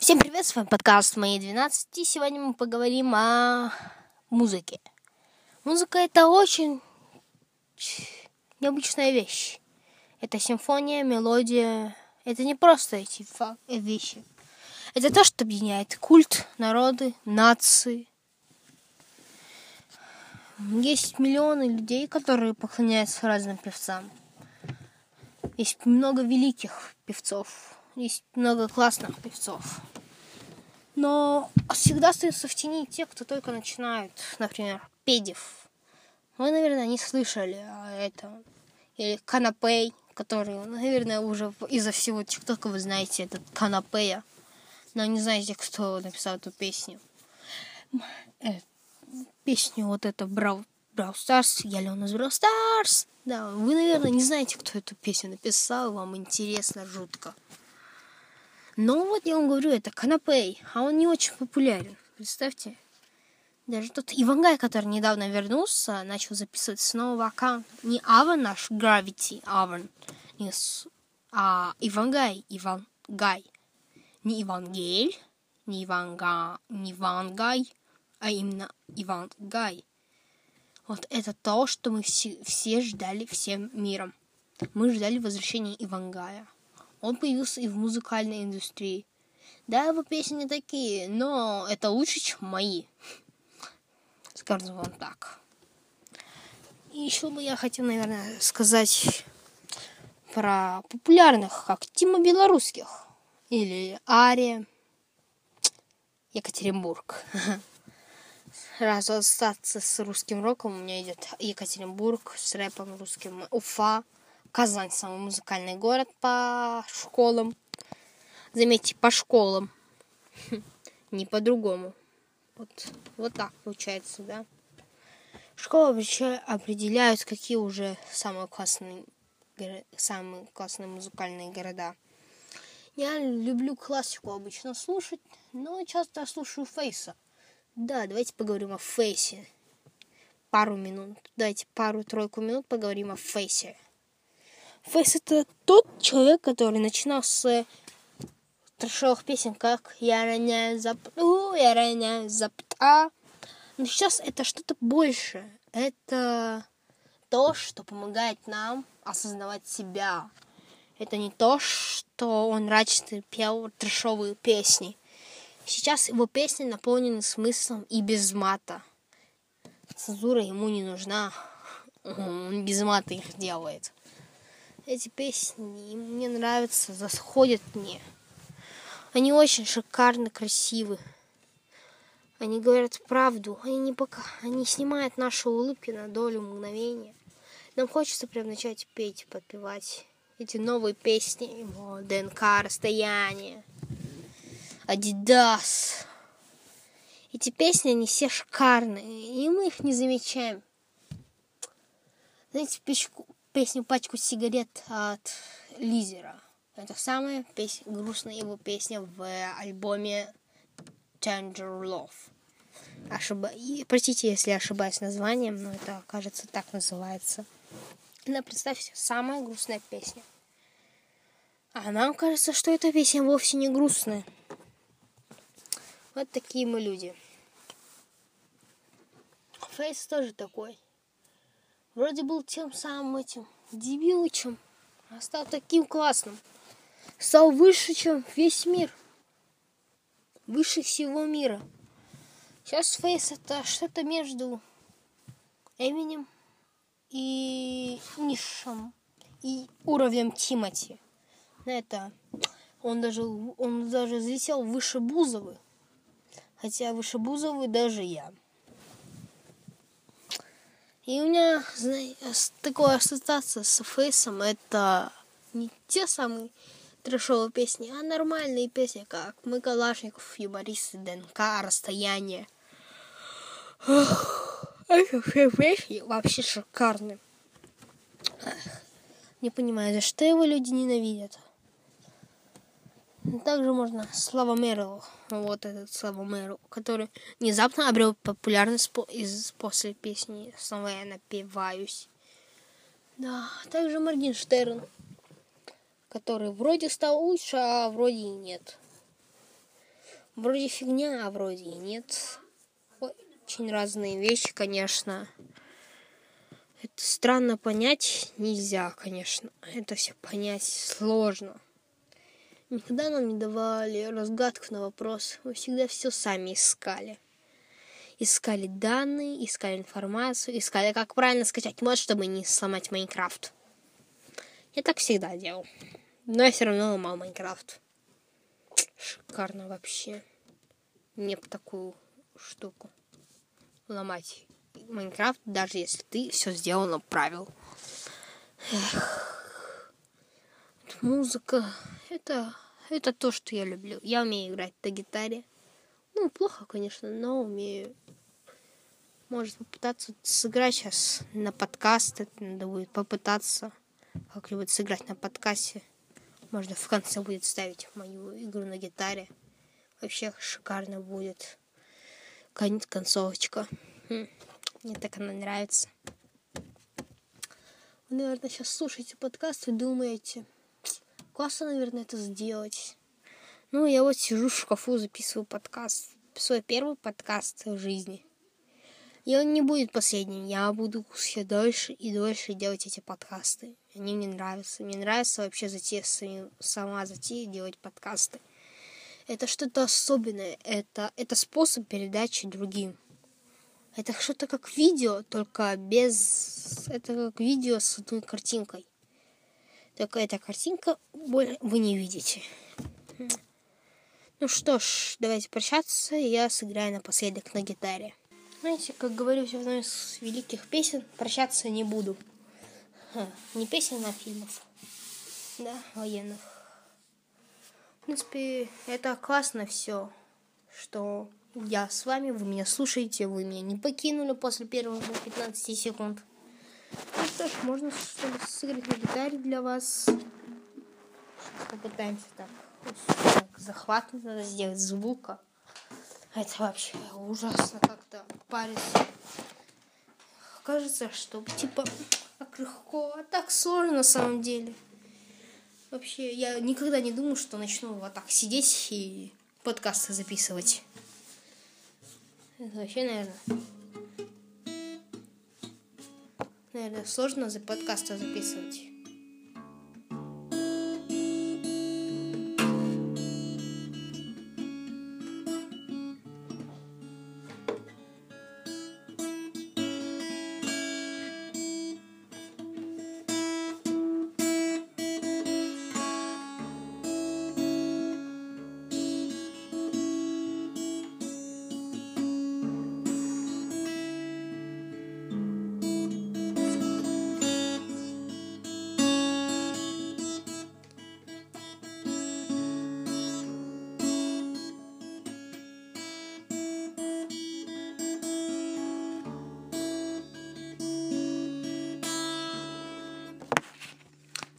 Всем привет, с вами подкаст моей 12. И сегодня мы поговорим о музыке. Музыка это очень необычная вещь. Это симфония, мелодия. Это не просто эти вещи. Это то, что объединяет культ, народы, нации. Есть миллионы людей, которые поклоняются разным певцам. Есть много великих певцов, есть много классных певцов. Но всегда остаются в тени те, кто только начинают, например, Педев. Вы, наверное, не слышали о этом. Или Канапей, который, наверное, уже из-за всего ТикТока вы знаете этот Канапея. Но не знаете, кто написал эту песню. Э, песню вот это Брау, Brawl Stars, я Леона из Brawl Stars. Да, вы, наверное, не знаете, кто эту песню написал, вам интересно жутко. Но вот я вам говорю, это Канапей, а он не очень популярен. Представьте. Даже тот Ивангай, который недавно вернулся, начал записывать снова аккаунт. Не Ава наш, Gravity, Аван, не с... а Ивангай, Ивангай. Не Ивангель, не Иванга, не Ивангай, а именно Ивангай. Вот это то, что мы все, все ждали всем миром. Мы ждали возвращения Ивангая. Он появился и в музыкальной индустрии. Да, его песни такие, но это лучше, чем мои. Скажем вам так. И еще бы я хотел, наверное, сказать про популярных, как Тима Белорусских или Ария, Екатеринбург. Раз остаться с русским роком, у меня идет Екатеринбург с рэпом русским, Уфа, Казань самый музыкальный город по школам. Заметьте, по школам. Не по-другому. Вот, вот так получается, да. Школы вообще определяют, какие уже самые классные, самые классные музыкальные города. Я люблю классику обычно слушать, но часто слушаю Фейса. Да, давайте поговорим о Фейсе. Пару минут. Давайте пару-тройку минут поговорим о Фейсе. Фейс это тот человек, который начинал с трешовых песен, как «Я роняю запту, я роняю запта». Но сейчас это что-то больше. Это то, что помогает нам осознавать себя. Это не то, что он раньше пел трешовые песни. Сейчас его песни наполнены смыслом и без мата. Цензура ему не нужна. Он без мата их делает. Эти песни мне нравятся, заходят мне. Они очень шикарно красивы. Они говорят правду. Они не пока... Они снимают наши улыбки на долю мгновения. Нам хочется прям начать петь, подпевать эти новые песни. Его ДНК, расстояние. Адидас. Эти песни, они все шикарные, и мы их не замечаем. Знаете, печку, песню «Пачку сигарет» от Лизера. Это самая песня, грустная его песня в альбоме Tender Love. Ошиба... Простите, если ошибаюсь названием, но это, кажется, так называется. Но представьте, самая грустная песня. А нам кажется, что эта песня вовсе не грустная. Вот такие мы люди. Фейс тоже такой. Вроде был тем самым этим дебилычем, а стал таким классным. Стал выше, чем весь мир. Выше всего мира. Сейчас Фейс это что-то между Эминем и Нишем и уровнем Тимати. Это он даже он даже взлетел выше Бузовы. Хотя выше Бузовы даже я. И у меня знаете, такая ассоциация с Фейсом. Это не те самые трешовые песни, а нормальные песни, как Мы Калашников, Юмористы, ДНК, Расстояние. Эти все песни вообще шикарные. Не понимаю, за что его люди ненавидят. Также можно Слава Мэрилу, вот этот Слава Мэрил, который внезапно обрел популярность из, после песни «Снова я напиваюсь». Да, также Моргенштерн, который вроде стал лучше, а вроде и нет. Вроде фигня, а вроде и нет. Очень разные вещи, конечно. Это странно понять нельзя, конечно. Это все понять сложно. Никогда нам не давали разгадку на вопрос. Мы всегда все сами искали. Искали данные, искали информацию, искали, как правильно скачать мод, чтобы не сломать Майнкрафт. Я так всегда делал. Но я все равно ломал Майнкрафт. Шикарно вообще. Мне по такую штуку ломать Майнкрафт, даже если ты все сделано правил. Эх. Музыка, это, это то, что я люблю. Я умею играть на гитаре. Ну, плохо, конечно, но умею. Может попытаться сыграть сейчас на подкаст. Это надо будет попытаться как-нибудь сыграть на подкасте. Можно в конце будет ставить мою игру на гитаре. Вообще шикарно будет. Конец концовочка. Хм. Мне так она нравится. Вы, наверное, сейчас слушаете подкаст и думаете, классно, наверное, это сделать. Ну, я вот сижу в шкафу, записываю подкаст. Свой первый подкаст в жизни. И он не будет последним. Я буду все дольше и дольше делать эти подкасты. Они мне нравятся. Мне нравится вообще затея, сама затея делать подкасты. Это что-то особенное. Это, это способ передачи другим. Это что-то как видео, только без... Это как видео с одной картинкой. Только эта картинка вы не видите. Ну что ж, давайте прощаться. Я сыграю напоследок на гитаре. Знаете, как говорю в одной из великих песен, прощаться не буду. Ха, не песен, а фильмов. Да, военных. В принципе, это классно все, что я с вами, вы меня слушаете, вы меня не покинули после первых 15 секунд. Что ж, можно сыграть на гитаре для вас. Попытаемся так, так захватно надо сделать звука. Это вообще ужасно как-то париться. Кажется, что типа так легко, а так сложно на самом деле. Вообще, я никогда не думал, что начну вот так сидеть и подкасты записывать. Это вообще, наверное, наверное, сложно за подкасты записывать.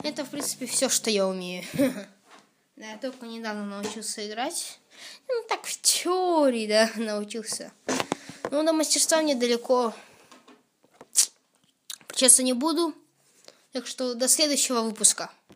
Это, в принципе, все, что я умею. Да, я только недавно научился играть. Ну, так, в теории, да, научился. Ну, до мастерства недалеко. Честно, не буду. Так что до следующего выпуска.